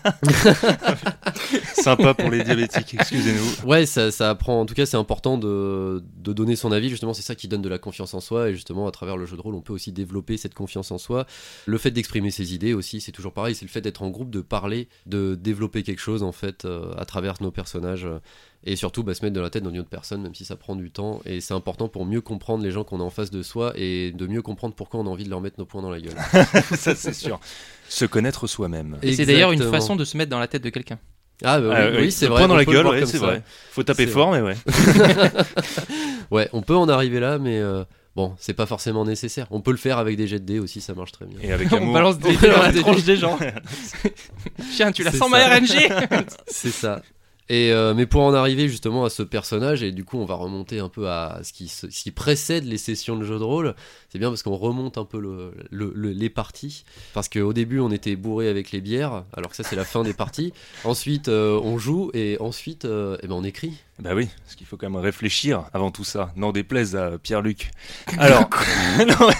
Sympa pour les diabétiques, excusez-nous. Ouais, ça, ça apprend, en tout cas c'est important de, de donner son avis, justement c'est ça qui donne de la confiance en soi, et justement à travers le jeu de rôle on peut aussi développer cette confiance en soi. Le fait d'exprimer ses idées aussi, c'est toujours pareil, c'est le fait d'être en groupe, de parler, de développer quelque chose en fait euh, à travers nos personnages, euh, et surtout bah, se mettre dans la tête d'une autre personne, même si ça prend du temps, et c'est important pour mieux comprendre les gens qu'on a en face de soi, et de mieux comprendre pourquoi on a envie de leur mettre nos points dans la gueule. Ça, c'est sûr. Se connaître soi-même. Et c'est d'ailleurs une façon de se mettre dans la tête de quelqu'un. Ah bah oui, Ah, oui, c'est vrai. point dans on la gueule, ouais, c'est vrai. Faut taper fort, mais ouais. Ouais, on peut en arriver là, mais euh, bon, c'est pas forcément nécessaire. On peut le faire avec des jets de dés aussi, ça marche très bien. Et avec On amour. balance des On dés dans la tronche des gens. Tiens, tu la sens ça. ma RNG C'est ça. Et euh, mais pour en arriver justement à ce personnage, et du coup on va remonter un peu à ce qui, se- ce qui précède les sessions de jeu de rôle, c'est bien parce qu'on remonte un peu le, le- le- les parties. Parce qu'au début on était bourré avec les bières, alors que ça c'est la fin des parties. Ensuite euh, on joue, et ensuite euh, eh ben, on écrit. Bah oui, parce qu'il faut quand même réfléchir avant tout ça. N'en déplaise à Pierre-Luc. Alors, non,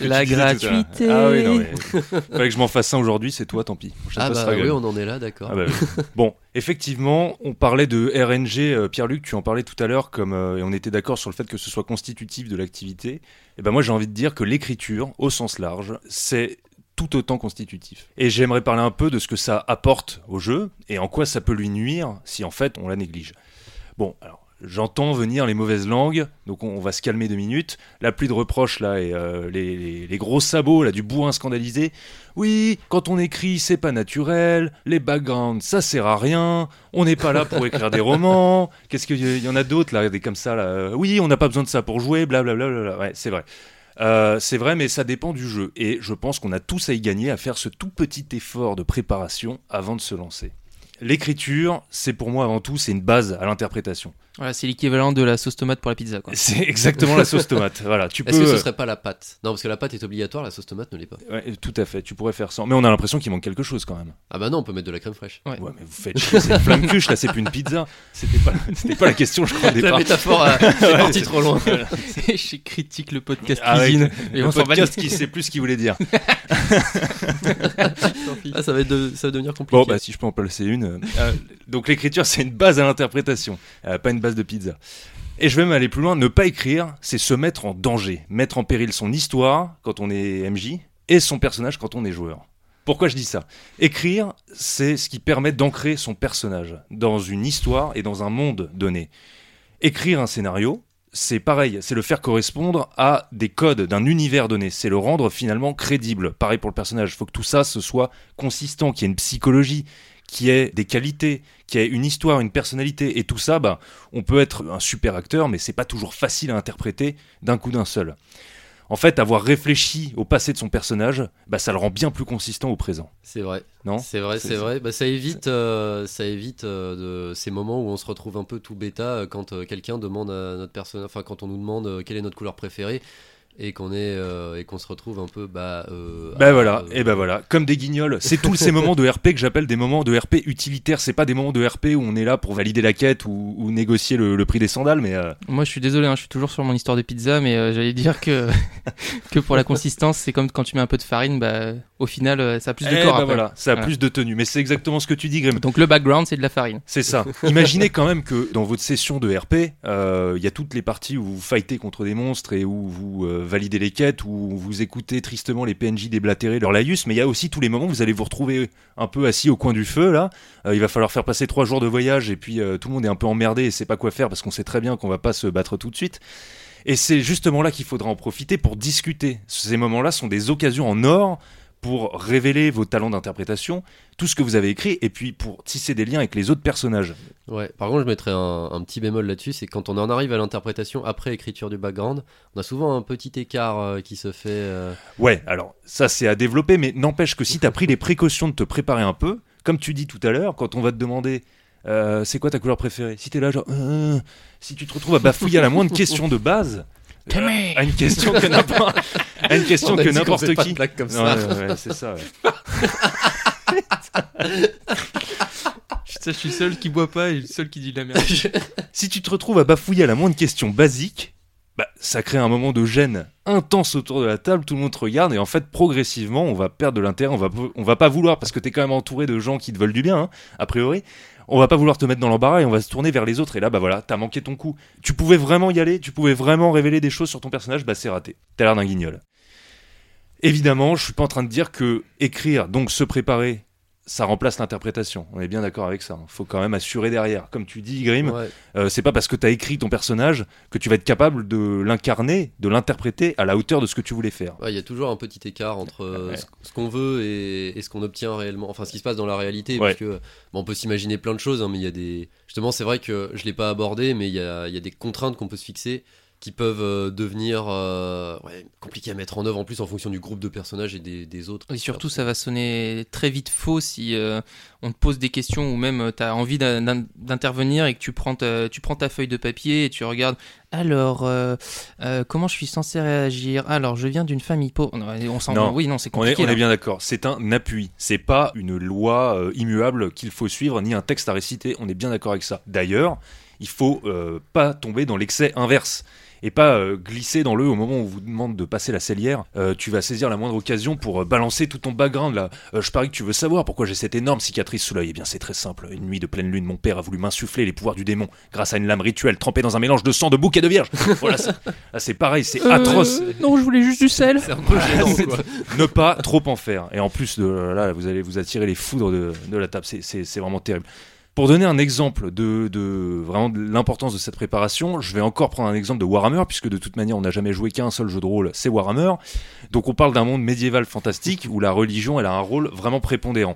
mais, La gratuité. Ah oui, non, mais. Fallait que je m'en fasse un aujourd'hui, c'est toi, tant pis. Ah bah oui, on en est là, d'accord. Ah bah oui. bon, effectivement, on parlait de RNG, euh, Pierre-Luc, tu en parlais tout à l'heure, comme euh, et on était d'accord sur le fait que ce soit constitutif de l'activité. Et ben moi, j'ai envie de dire que l'écriture, au sens large, c'est tout autant constitutif. Et j'aimerais parler un peu de ce que ça apporte au jeu et en quoi ça peut lui nuire si en fait on la néglige. Bon, alors. J'entends venir les mauvaises langues, donc on, va se calmer deux minutes. La pluie de reproches là et euh, les, gros sabots là du bourrin scandalisé. Oui, quand on écrit, c'est pas naturel, les backgrounds, ça sert à rien, on n'est pas là pour écrire des romans, qu'est-ce qu'il y, en a d'autres là, des comme ça là, euh, oui, on n'a pas besoin de ça pour jouer, blablabla. ouais, c'est vrai. Euh, c'est vrai, mais ça dépend du jeu, et je pense qu'on a tous à y gagner à faire ce tout petit effort de préparation avant de se lancer. L'écriture, c'est pour moi avant tout, c'est une base à l'interprétation. Voilà, c'est l'équivalent de la sauce tomate pour la pizza. C'est exactement la sauce tomate. Voilà, tu peux. Est-ce que ce euh, serait pas la pâte? Non, parce que la pâte est obligatoire, la sauce tomate ne l'est pas. ouais, tout à fait, tu pourrais faire ça. Mais on a l'impression qu'il manque quelque chose quand même. Ah bah non, on peut mettre de la crème fraîche. Ouais. Ouais, mais vous faites chier, c'est une flamme cuche, là, c'est plus une pizza. C'était pas, c'était pas la question, je crois, au La départ. métaphore a- est partie trop loin. Je critique le podcast Ah ouais, cuisine. mais le on podcast qui sait plus ce qu'il voulait dire. Ah, ça va, être ça va devenir compliqué. Bon, bah, si je peux en placer une. euh, euh, donc, l'écriture, c'est une base à l'interprétation, euh, pas une base de pizza. Et je vais même aller plus loin. Ne pas écrire, c'est se mettre en danger, mettre en péril son histoire quand on est MJ et son personnage quand on est joueur. Pourquoi je dis ça? Écrire, c'est ce qui permet d'ancrer son personnage dans une histoire et dans un monde donné. Écrire un scénario, c'est pareil, c'est le faire correspondre à des codes d'un univers donné, c'est le rendre finalement crédible. Pareil pour le personnage, il faut que tout ça soit consistant, qu'il y ait une psychologie, qu'il y ait des qualités, qu'il y ait une histoire, une personnalité, et tout ça, bah, on peut être un super acteur, mais c'est pas toujours facile à interpréter d'un coup d'un seul. En fait, avoir réfléchi au passé de son personnage, bah, ça le rend bien plus consistant au présent. C'est vrai. Non C'est vrai, C'est- vrai. Bah, ça évite, euh, ça évite euh, de ces moments où on se retrouve un peu tout bêta euh, quand euh, quelqu'un demande à notre personnage, enfin quand on nous demande euh, quelle est notre couleur préférée. Et qu'on est euh, et qu'on se retrouve un peu bah euh, Bah à- voilà, euh, et ben voilà, comme des guignols. C'est tous ces moments de RP que j'appelle des moments de RP utilitaires. C'est pas des moments de RP où on est là pour valider la quête ou, ou négocier le, le prix des sandales, mais euh, Moi, je suis désolé, hein, je suis toujours sur mon histoire de pizza, mais euh, j'allais dire que que pour la consistance, c'est comme quand tu mets un peu de farine, bah au final, ça a plus de eh corps. ben après. voilà, ça a Voilà. plus de tenue. Mais c'est exactement ce que tu dis, Grim. Donc le background, c'est de la farine. C'est ça. Imaginez quand même que dans votre session de RP, euh, il y a toutes les parties où vous fightez contre des monstres et où vous validez les quêtes, où vous écoutez tristement les PNJ déblatérer leur laïus, mais il y a aussi tous les moments où vous allez vous retrouver un peu assis au coin du feu, là. Euh, il va falloir faire passer trois jours de voyage et puis euh, tout le monde est un peu emmerdé et sait pas quoi faire parce qu'on sait très bien qu'on va pas se battre tout de suite. Et c'est justement là qu'il faudra en profiter pour discuter. Ces moments-là sont des occasions en or pour révéler vos talents d'interprétation, tout ce que vous avez écrit, et puis pour tisser des liens avec les autres personnages. Ouais, par contre, je mettrais un, un petit bémol là-dessus, c'est quand on en arrive à l'interprétation après écriture du background, on a souvent un petit écart euh, qui se fait. euh, Ouais, alors ça c'est à développer, mais n'empêche que si tu as pris les précautions de te préparer un peu, comme tu dis tout à l'heure, quand on va te demander euh, c'est quoi ta couleur préférée, si t'es là genre euh, si tu te retrouves à bafouiller à la moindre question de base, euh, à une question que n'importe à une question que n'importe faisait pas de qui. comme ça. ouais, ouais, c'est ça. ouais. Ça, je suis seul qui boit pas et le seul qui dit de la merde. Si tu te retrouves à bafouiller à la moindre question basique, bah, ça crée un moment de gêne intense autour de la table, tout le monde te regarde et en fait progressivement on va perdre de l'intérêt, on va, on va pas vouloir parce que t'es quand même entouré de gens qui te veulent du bien, hein, a priori, on va pas vouloir te mettre dans l'embarras et on va se tourner vers les autres et là bah voilà, t'as manqué ton coup. Tu pouvais vraiment y aller, tu pouvais vraiment révéler des choses sur ton personnage, bah c'est raté. T'as l'air d'un guignol. Évidemment, je suis pas en train de dire que écrire, donc se préparer, ça remplace l'interprétation. On est bien d'accord avec ça. Faut quand même assurer derrière. Comme tu dis, Grim, Ouais. euh, c'est pas parce que tu as écrit ton personnage que tu vas être capable de l'incarner, de l'interpréter à la hauteur de ce que tu voulais faire. Ouais, Il y a toujours un petit écart entre euh, Ouais. ce, ce qu'on veut et, et ce qu'on obtient réellement, enfin ce qui se passe dans la réalité, parce que bon, on peut s'imaginer plein de choses, hein, mais il y a des... Justement, c'est vrai que je l'ai pas abordé, mais il y a, il y a des contraintes qu'on peut se fixer qui peuvent euh, devenir euh, ouais, compliquées à mettre en œuvre en plus en fonction du groupe de personnages et des, des autres. Et surtout, ça va sonner très vite faux si euh, on te pose des questions ou même tu as envie d'in- d'in- d'intervenir et que tu prends, ta, tu prends ta feuille de papier et tu regardes. Alors, euh, euh, comment je suis censé réagir? Alors, je viens d'une famille pauvre. On s'en Non. Oui, non, c'est On est, compliqué. on est bien d'accord. C'est un appui. C'est pas une loi euh, immuable qu'il faut suivre, ni un texte à réciter. On est bien d'accord avec ça. D'ailleurs, il faut euh, pas tomber dans l'excès inverse. Et pas euh, glisser dans le au moment où on vous demande de passer la cellière. Euh, tu vas saisir la moindre occasion pour euh, balancer tout ton background là. Euh, je parie que tu veux savoir pourquoi j'ai cette énorme cicatrice sous l'œil. Eh bien, c'est très simple. Une nuit de pleine lune, mon père a voulu m'insuffler les pouvoirs du démon grâce à une lame rituelle trempée dans un mélange de sang de bouc et de vierge. voilà, c'est- pareil, c'est Euh, atroce. Non, je voulais juste du sel. C'est un peu gênant, C'est- quoi. ne pas trop en faire. Et en plus de là, vous allez vous attirer les foudres de, de la table. C'est- C'est c'est vraiment terrible. Pour donner un exemple de, de vraiment de l'importance de cette préparation, je vais encore prendre un exemple de Warhammer, puisque de toute manière on n'a jamais joué qu'un seul jeu de rôle, c'est Warhammer. Donc on parle d'un monde médiéval fantastique où la religion elle a un rôle vraiment prépondérant.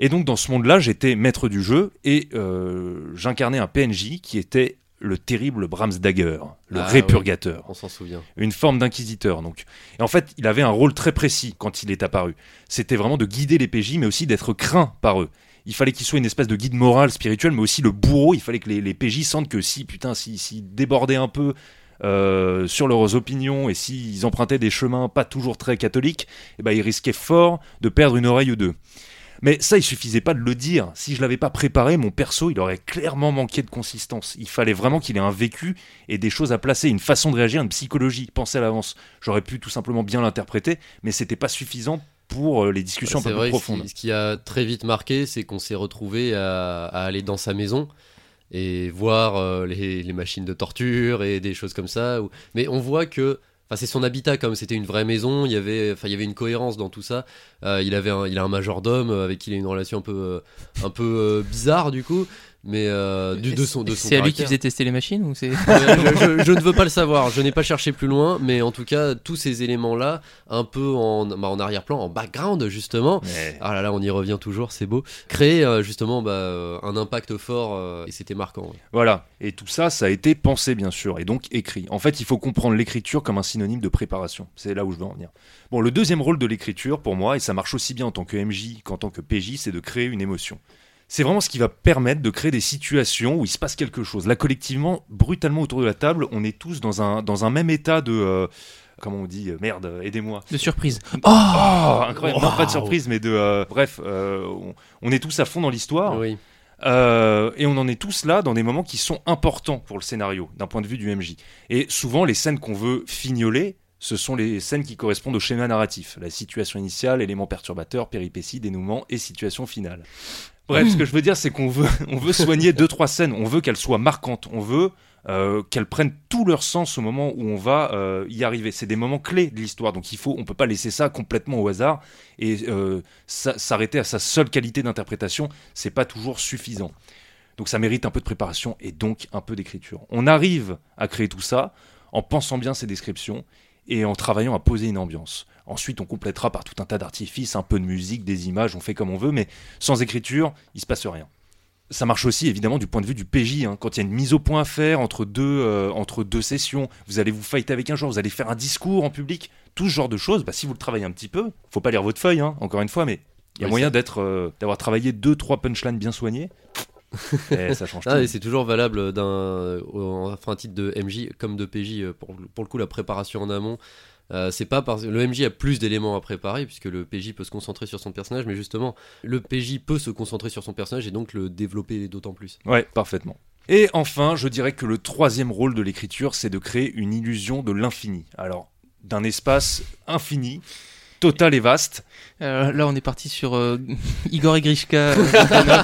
Et donc dans ce monde-là, j'étais maître du jeu et euh, j'incarnais un PNJ qui était le terrible Brahms Dagger, le Ah, répurgateur On s'en souvient. une forme d'inquisiteur. Donc, et en fait, il avait un rôle très précis quand il est apparu. C'était vraiment de guider les PJ, mais aussi d'être craint par eux. Il fallait qu'il soit une espèce de guide moral, spirituel, mais aussi le bourreau. Il fallait que les, PJ sentent que si, putain, s'ils si, débordaient un peu euh, sur leurs opinions et s'ils empruntaient des chemins pas toujours très catholiques, eh ben, ils risquaient fort de perdre une oreille ou deux. Mais ça, il suffisait pas de le dire. Si je l'avais pas préparé, mon perso, il aurait clairement manqué de consistance. Il fallait vraiment qu'il ait un vécu et des choses à placer, une façon de réagir, une psychologie, penser à l'avance. J'aurais pu tout simplement bien l'interpréter, mais c'était pas suffisant pour euh, les discussions C'est un peu vrai plus que ce qui- profondes. ce qui a très vite marqué, c'est qu'on s'est retrouvé à, à aller dans sa maison et voir euh, les, les machines de torture et des choses comme ça. où- Mais on voit que. Enfin, c'est son habitat, comme c'était une vraie maison, il y avait, enfin, il y avait une cohérence dans tout ça. Euh, il, avait un, il a un majordome avec qui il a une relation un peu, euh, un peu euh, bizarre, du coup, mais euh, du, de son, de son C'est à lui qui faisait tester les machines ou c'est Ouais, je, je- je ne veux pas le savoir, je n'ai pas cherché plus loin, mais en tout cas, tous ces éléments-là, un peu en, bah, en arrière-plan, en background, justement, Mais- ah là là, on y revient toujours, c'est beau. Créer euh, justement bah, euh, un impact fort euh, et c'était marquant. ouais. Voilà. Et tout ça, ça a été pensé, bien sûr, et donc écrit. En fait, il faut comprendre l'écriture comme un synonyme de préparation. C'est là où je veux en venir. Bon, le deuxième rôle de l'écriture, pour moi, et ça marche aussi bien en tant que MJ qu'en tant que PJ, c'est de créer une émotion. C'est vraiment ce qui va permettre de créer des situations où il se passe quelque chose. Là, collectivement, brutalement autour de la table, on est tous dans un, dans un même état de, euh, comment on dit, euh, merde, aidez-moi. De surprise. Oh, incroyable. Non, pas de surprise, mais de. euh, bref, euh, on, on est tous à fond dans l'histoire. Oui. Et on en est tous là dans des moments qui sont importants pour le scénario, d'un point de vue du MJ. Et souvent, les scènes qu'on veut fignoler, ce sont les scènes qui correspondent au schéma narratif. La situation initiale, éléments perturbateurs, péripéties, dénouement et situation finale. Bref, ce que je veux dire, c'est qu'on veut, on veut soigner deux, trois scènes. On veut qu'elles soient marquantes. On veut euh, qu'elles prennent tout leur sens au moment où on va euh, y arriver. C'est des moments clés de l'histoire. Donc il faut, on peut pas laisser ça complètement au hasard et euh, sa- s'arrêter à sa seule qualité d'interprétation. C'est pas toujours suffisant. Donc ça mérite un peu de préparation et donc un peu d'écriture. On arrive à créer tout ça en pensant bien ces descriptions et en travaillant à poser une ambiance. Ensuite, on complétera par tout un tas d'artifices, un peu de musique, des images, on fait comme on veut, mais sans écriture, il se passe rien. Ça marche aussi évidemment du point de vue du PJ. hein. Quand il y a une mise au point à faire entre deux, euh, entre deux sessions, vous allez vous fighter avec un joueur, vous allez faire un discours en public, tout ce genre de choses. Bah, si vous le travaillez un petit peu, faut pas lire votre feuille, hein, encore une fois, mais il y a Oui, moyen d'être, euh, d'avoir travaillé deux, trois punchlines bien soignés. Et ça change Ah, tout. c'est toujours valable d'un, au- enfin, un titre de MJ comme de PJ. euh, Pour, pour le coup, la préparation en amont, euh, c'est pas parce le MJ a plus d'éléments à préparer puisque le PJ peut se concentrer sur son personnage, mais justement, le PJ peut se concentrer sur son personnage et donc le développer d'autant plus. Ouais, parfaitement. Et enfin, je dirais que le troisième rôle de l'écriture, c'est de créer une illusion de l'infini. Alors, d'un espace infini, total et vaste. Euh, là, on est parti sur euh, Igor et Grishka. euh,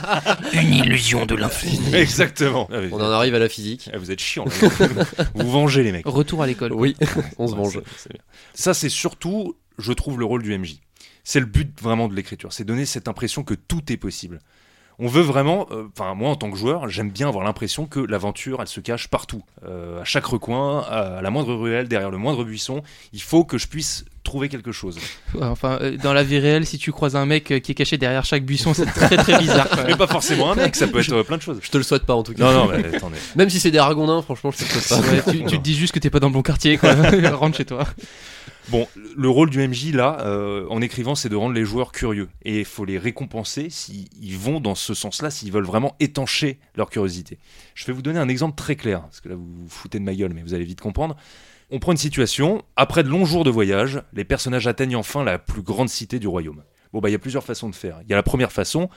Une illusion de l'infini. Exactement. Ah, On en arrive à la physique. ah, vous êtes chiants. là. vous vengez les mecs. Retour à l'école. Oui, on se venge. c'est- c'est bien. Ça, c'est surtout, je trouve, le rôle du MJ. C'est le but vraiment de l'écriture. C'est donner cette impression que tout est possible. On veut vraiment, euh, enfin moi en tant que joueur, j'aime bien avoir l'impression que l'aventure, elle se cache partout, Euh, à chaque recoin, à la moindre ruelle, derrière le moindre buisson. Il faut que je puisse trouver quelque chose. Enfin, euh, dans la vie réelle, si tu croises un mec euh, qui est caché derrière chaque buisson, c'est très très bizarre. Mais pas forcément un mec, ça peut être euh, plein de choses. Je te le souhaite pas en tout cas. Non, non, mais attendez. Même si c'est des ragondins, franchement, je te le souhaite pas. Ouais, tu, tu te dis juste que t'es pas dans le bon quartier, quoi. Rentre chez toi. Bon, le rôle du MJ là, euh, en écrivant, c'est de rendre les joueurs curieux. Et il faut les récompenser s'ils ils vont dans ce sens-là, s'ils veulent vraiment étancher leur curiosité. Je vais vous donner un exemple très clair, parce que là vous vous foutez de ma gueule, mais vous allez vite comprendre. On prend une situation, après de longs jours de voyage, les personnages atteignent enfin la plus grande cité du royaume. Bon, bah il y a plusieurs façons de faire. Il y a la première façon,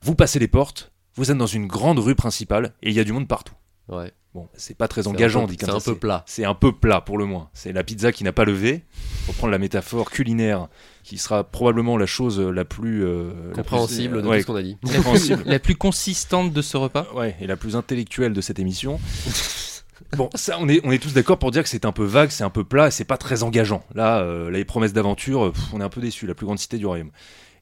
vous passez les portes, vous êtes dans une grande rue principale, et il y a du monde partout. Ouais. Bon, c'est pas très engageant, dit comme C'est un peu plat. c'est un peu plat pour le moins. C'est la pizza qui n'a pas levé. Pour prendre la métaphore culinaire, qui sera probablement la chose la plus euh, la plus- Compréhensible de ouais, tout ce qu'on a dit. compréhensible. La plus consistante de ce repas. Ouais, et la plus intellectuelle de cette émission. Bon, ça, on est, on est tous d'accord pour dire que c'est un peu vague, c'est un peu plat, c'est pas très engageant. Là, euh, les promesses d'aventure, on est un peu déçus, la plus grande cité du royaume.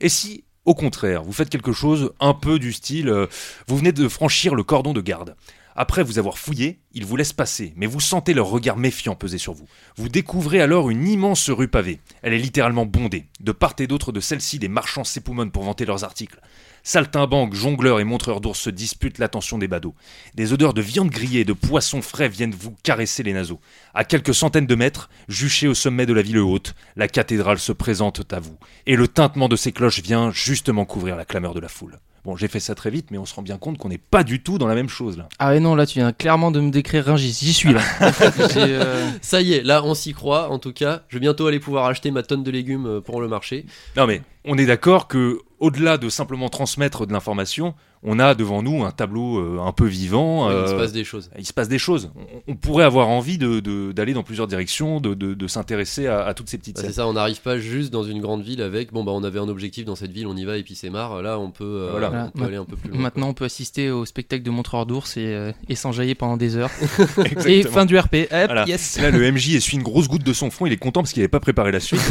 Et si, au contraire, vous faites quelque chose un peu du style, euh, vous venez de franchir le cordon de garde. Après vous avoir fouillé, ils vous laissent passer, mais vous sentez leur regard méfiant peser sur vous. Vous découvrez alors une immense rue pavée. Elle est littéralement bondée. De part et d'autre de celle-ci, des marchands s'époumonnent pour vanter leurs articles. Saltimbanques, jongleurs et montreurs d'ours se disputent l'attention des badauds. Des odeurs de viande grillée et de poissons frais viennent vous caresser les naseaux. À quelques centaines de mètres, juché au sommet de la ville haute, la cathédrale se présente à vous. Et le tintement de ses cloches vient justement couvrir la clameur de la foule. Bon, j'ai fait ça très vite, mais on se rend bien compte qu'on n'est pas du tout dans la même chose là. Ah ouais, non, là, tu viens clairement de me décrire Rungis. J'y suis là. Euh, Ça y est, là on s'y croit. En tout cas, je vais bientôt aller pouvoir acheter ma tonne de légumes euh, pour le marché. Non mais on est d'accord que au-delà de simplement transmettre de l'information, on a devant nous un tableau euh, un peu vivant. Il euh, se passe des choses. il se passe des choses. On, on pourrait avoir envie de- de- d'aller dans plusieurs directions, de, de- de s'intéresser à, à toutes ces petites Bah, c'est ça, on n'arrive pas juste dans une grande ville avec bon bah on avait un objectif dans cette ville, on y va et puis c'est marre. Là on peut, euh, Voilà. on peut Voilà. aller un peu plus loin. Maintenant, on peut assister au spectacle de montreurs d'ours et, euh, et s'enjailler pendant des heures. Et fin du RP. Hop, Voilà. yes. Là, le MJ essuie une grosse goutte de son front. Il est content parce qu'il n'avait pas préparé la suite.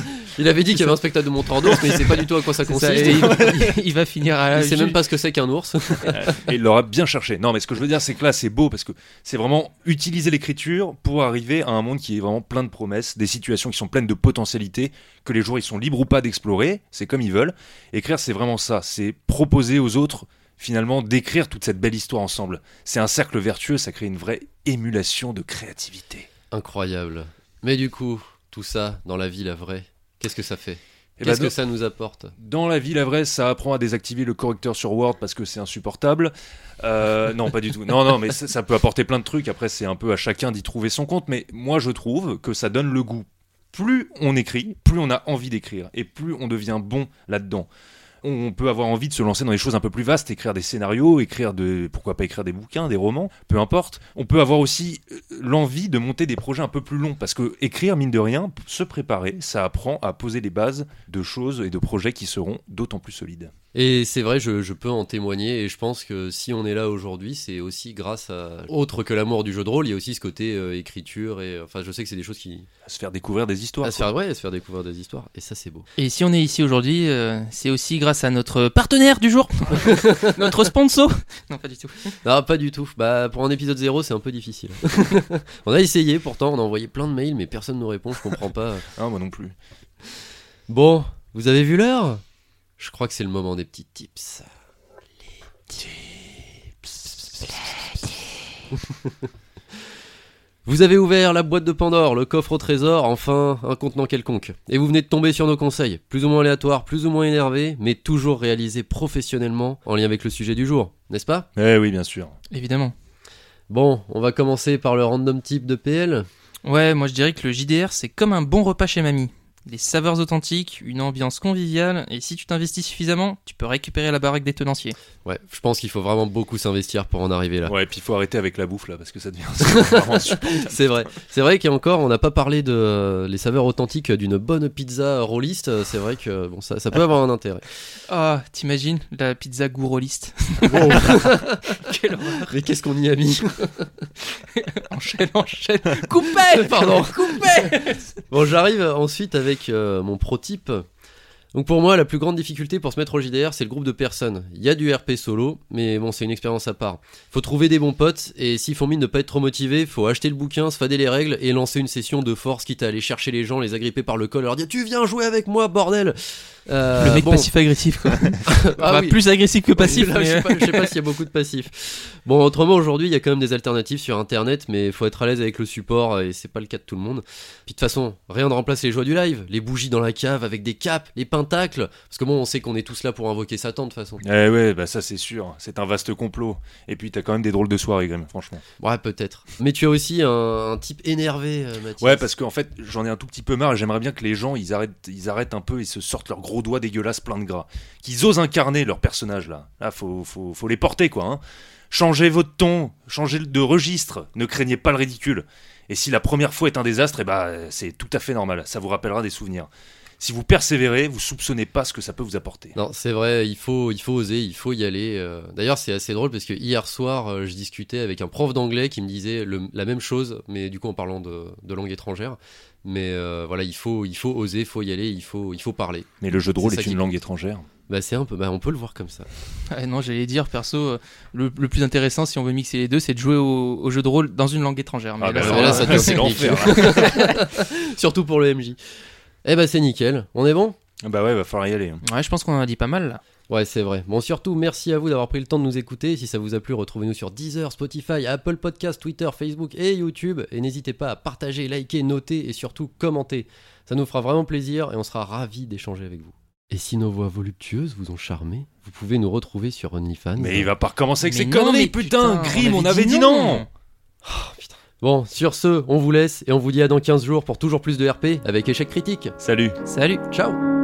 Il avait dit qu'il y avait un spectacle de montreurs d'ours, mais il sait pas du tout à quoi ça consiste. ça, il, il va finir à. Il sait même pas ce que c'est qu'un ours. et il l'aura bien cherché. Non, mais ce que je veux dire, c'est que là, c'est beau parce que c'est vraiment utiliser l'écriture pour arriver à un monde qui est vraiment plein de promesses, des situations qui sont pleines de potentialités, que les joueurs ils sont libres ou pas d'explorer. C'est comme ils veulent. Écrire, c'est vraiment ça. C'est proposer aux autres finalement d'écrire toute cette belle histoire ensemble. C'est un cercle vertueux. Ça crée une vraie émulation de créativité. Incroyable. Mais du coup, tout ça dans la vie, la vraie, qu'est-ce que ça fait? Eh ben, Qu'est-ce que dans- ça nous apporte Dans la vie, la vraie, ça apprend à désactiver le correcteur sur Word parce que c'est insupportable. Euh, non, pas du tout. Non, non, mais ça, ça peut apporter plein de trucs. Après, c'est un peu à chacun d'y trouver son compte. Mais moi, je trouve que ça donne le goût. Plus on écrit, plus on a envie d'écrire. Et plus on devient bon là-dedans. On peut avoir envie de se lancer dans des choses un peu plus vastes, écrire des scénarios, écrire de, pourquoi pas écrire des bouquins, des romans, peu importe. On peut avoir aussi euh, l'envie de monter des projets un peu plus longs, parce que écrire, mine de rien, se préparer, ça apprend à poser les bases de choses et de projets qui seront d'autant plus solides. Et c'est vrai, je, je peux en témoigner, et je pense que si on est là aujourd'hui, c'est aussi grâce à... Autre que l'amour du jeu de rôle, il y a aussi ce côté euh, écriture, et enfin je sais que c'est des choses qui... À se faire découvrir des histoires. À se faire, ouais, à se faire découvrir des histoires, et ça c'est beau. Et si on est ici aujourd'hui, euh, c'est aussi grâce à notre partenaire du jour, notre sponsor. Non, pas du tout. Non, pas du tout. Bah, pour un épisode 0, c'est un peu difficile. on a essayé pourtant, on a envoyé plein de mails, mais personne nous répond, je comprends pas. Ah, moi non plus. Bon, vous avez vu l'heure? Je crois que c'est le moment des petits tips. Vous avez ouvert la boîte de Pandore, le coffre au trésor, enfin un contenant quelconque. Et vous venez de tomber sur nos conseils, plus ou moins aléatoires, plus ou moins énervés, mais toujours réalisés professionnellement en lien avec le sujet du jour, n'est-ce pas? Eh oui, bien sûr. Évidemment. Bon, on va commencer par le random type de PL. Ouais, moi je dirais que le JDR c'est comme un bon repas chez mamie. Des saveurs authentiques, une ambiance conviviale, et si tu t'investis suffisamment, tu peux récupérer la baraque des tenanciers. Ouais, je pense qu'il faut vraiment beaucoup s'investir pour en arriver là. Ouais, et puis il faut arrêter avec la bouffe là, parce que ça devient. C'est vrai. C'est vrai qu'il y a encore, on n'a pas parlé de euh, les saveurs authentiques d'une bonne pizza rolliste. Euh, C'est vrai que bon, ça, ça peut avoir un intérêt. Ah, t'imagines la pizza Quelle horreur Mais qu'est-ce qu'on y a mis? Enchaîne, enchaîne Coupez Pardon. Coupez Bon, j'arrive ensuite avec euh, mon pro type. Donc pour moi, la plus grande difficulté pour se mettre au JDR, c'est le groupe de personnes. Il y a du RP solo, mais bon, c'est une expérience à part. Faut trouver des bons potes, et s'ils font mine de pas être trop motivés, faut acheter le bouquin, se fader les règles, et lancer une session de force, quitte à aller chercher les gens, les agripper par le col, leur dire « Tu viens jouer avec moi, bordel !» Euh, Le mec bon. passif-agressif quoi. Ah oui. Plus agressif que passif. Là, mais, je, sais pas, je sais pas s'il y a beaucoup de passifs. Bon, autrement, aujourd'hui, il y a quand même des alternatives sur Internet, mais il faut être à l'aise avec le support, et c'est pas le cas de tout le monde. Puis de toute façon, rien ne remplace les joies du live. Les bougies dans la cave avec des capes, les pentacles. Parce que bon, on sait qu'on est tous là pour invoquer Satan, de toute façon. Eh ouais, bah ça c'est sûr. C'est un vaste complot. Et puis t'as quand même des drôles de soirées, Grim, franchement. Ouais, peut-être. Mais tu as aussi un, un type énervé, euh, Mathias. Ouais, parce qu'en fait, j'en ai un tout petit peu marre et j'aimerais bien que les gens, ils arrêtent, ils arrêtent un peu et se sortent leurs gros doigts dégueulasses pleins de gras. Qu'ils osent incarner leur personnage là. Là, faut, faut, les porter quoi. Hein. Changez votre ton, changez de registre, ne craignez pas le ridicule. Et si la première fois est un désastre, eh bah, c'est tout à fait normal. Ça vous rappellera des souvenirs. Si vous persévérez, vous soupçonnez pas ce que ça peut vous apporter. Non, c'est vrai, il faut, oser, il faut y aller. euh. D'ailleurs, c'est assez drôle parce que hier soir, euh, je discutais avec un prof d'anglais qui me disait la même chose, mais du coup en parlant de langue étrangère. Mais euh, voilà, il faut, il faut oser, il faut y aller, il faut, il faut parler. Mais le jeu de rôle ça est, une compte. langue étrangère. Bah c'est un peu, bah on peut le voir comme ça. Ah, non, j'allais dire, perso, euh, le, le plus intéressant si on veut mixer les deux, c'est de jouer au, au jeu de rôle dans une langue étrangère. Mais Ah là, bah ça alors va. là, ça devient c'est l'enfer. là. Surtout pour le MJ. Eh bah c'est nickel. On est bon? Bah ouais, va falloir y aller. Ouais, je pense qu'on en a dit pas mal là. Ouais, c'est vrai. Bon, surtout, merci à vous d'avoir pris le temps de nous écouter. Si ça vous a plu, retrouvez-nous sur Deezer, Spotify, Apple Podcast, Twitter, Facebook et YouTube. Et n'hésitez pas à partager, liker, noter et surtout commenter. Ça nous fera vraiment plaisir et on sera ravis d'échanger avec vous. Et si nos voix voluptueuses vous ont charmé, vous pouvez nous retrouver sur OnlyFans. Mais il va pas recommencer avec non, conneries, mais putain, Grim, on avait avait dit non Bon, sur ce, on vous laisse et on vous dit à dans 15 jours pour toujours plus de RP avec échec critique. Salut Salut Ciao